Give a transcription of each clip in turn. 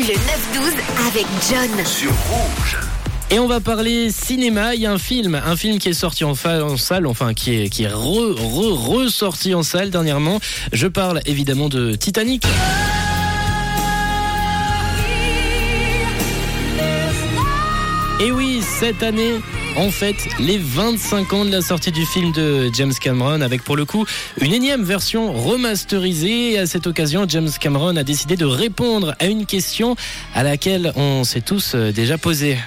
Le 9-12 avec John. Sur Rouge. Et on va parler cinéma. Il y a un film, un film qui est sorti en, fa- en salle, enfin qui est qui est re, re, ressorti en salle dernièrement. Je parle évidemment de Titanic. Et oui, cette année, en fait, les 25 ans de la sortie du film de James Cameron, avec pour le coup une énième version remasterisée. Et à cette occasion, James Cameron a décidé de répondre à une question à laquelle on s'est tous euh, déjà posé.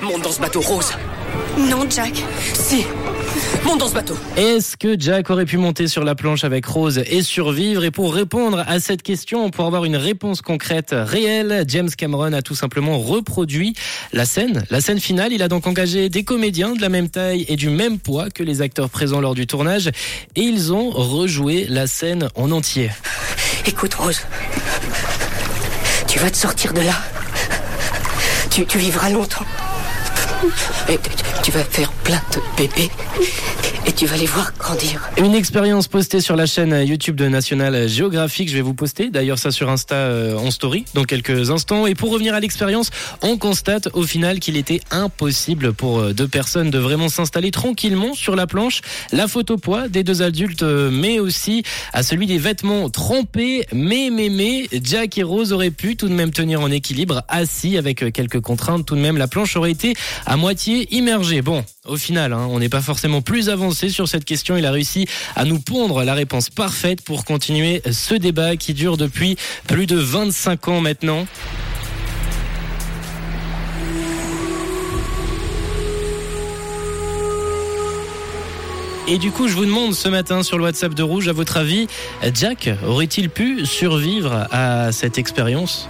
Monte dans ce bateau rose. Non, Jack. Si. Monte dans ce bateau. Est-ce que Jack aurait pu monter sur la planche avec Rose et survivre Et pour répondre à cette question, pour avoir une réponse concrète réelle, James Cameron a tout simplement reproduit la scène. La scène finale, il a donc engagé des comédiens de la même taille et du même poids que les acteurs présents lors du tournage et ils ont rejoué la scène en entier. Écoute, Rose. Tu vas te sortir de là. Tu, tu vivras longtemps. Tu, vas faire plein de bébés. Et tu vas les voir grandir. Une expérience postée sur la chaîne YouTube de National Geographic. Je vais vous poster d'ailleurs ça sur Insta euh, en story dans quelques instants. Et pour revenir à l'expérience, on constate au final qu'il était impossible pour euh, deux personnes de vraiment s'installer tranquillement sur la planche. La photo poids des deux adultes, euh, mais aussi à celui des vêtements trempés. Mais, mais, mais, Jack et Rose auraient pu tout de même tenir en équilibre assis avec quelques contraintes. Tout de même, la planche aurait été moitié immergée. Bon, au final, hein, on n'est pas forcément plus avancé sur cette question. Il a réussi à nous pondre la réponse parfaite pour continuer ce débat qui dure depuis plus de 25 ans maintenant. Et du coup, je vous demande ce matin sur le WhatsApp de Rouge, à votre avis, Jack aurait-il pu survivre à cette expérience?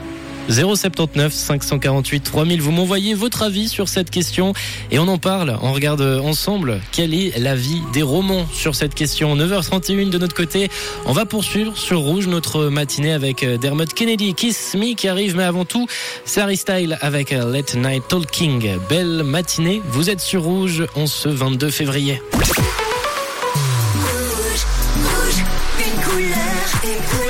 079 548 3000. Vous m'envoyez votre avis sur cette question et on en parle. On regarde ensemble quelle est l'avis des romans sur cette question. 9h31 de notre côté. On va poursuivre sur Rouge notre matinée avec euh, Dermot Kennedy, Kiss Me qui arrive, mais avant tout, Sarah Style avec euh, Let Night Talking. Belle matinée. Vous êtes sur Rouge en ce 22 février. Rouge, rouge, une couleur, une couleur.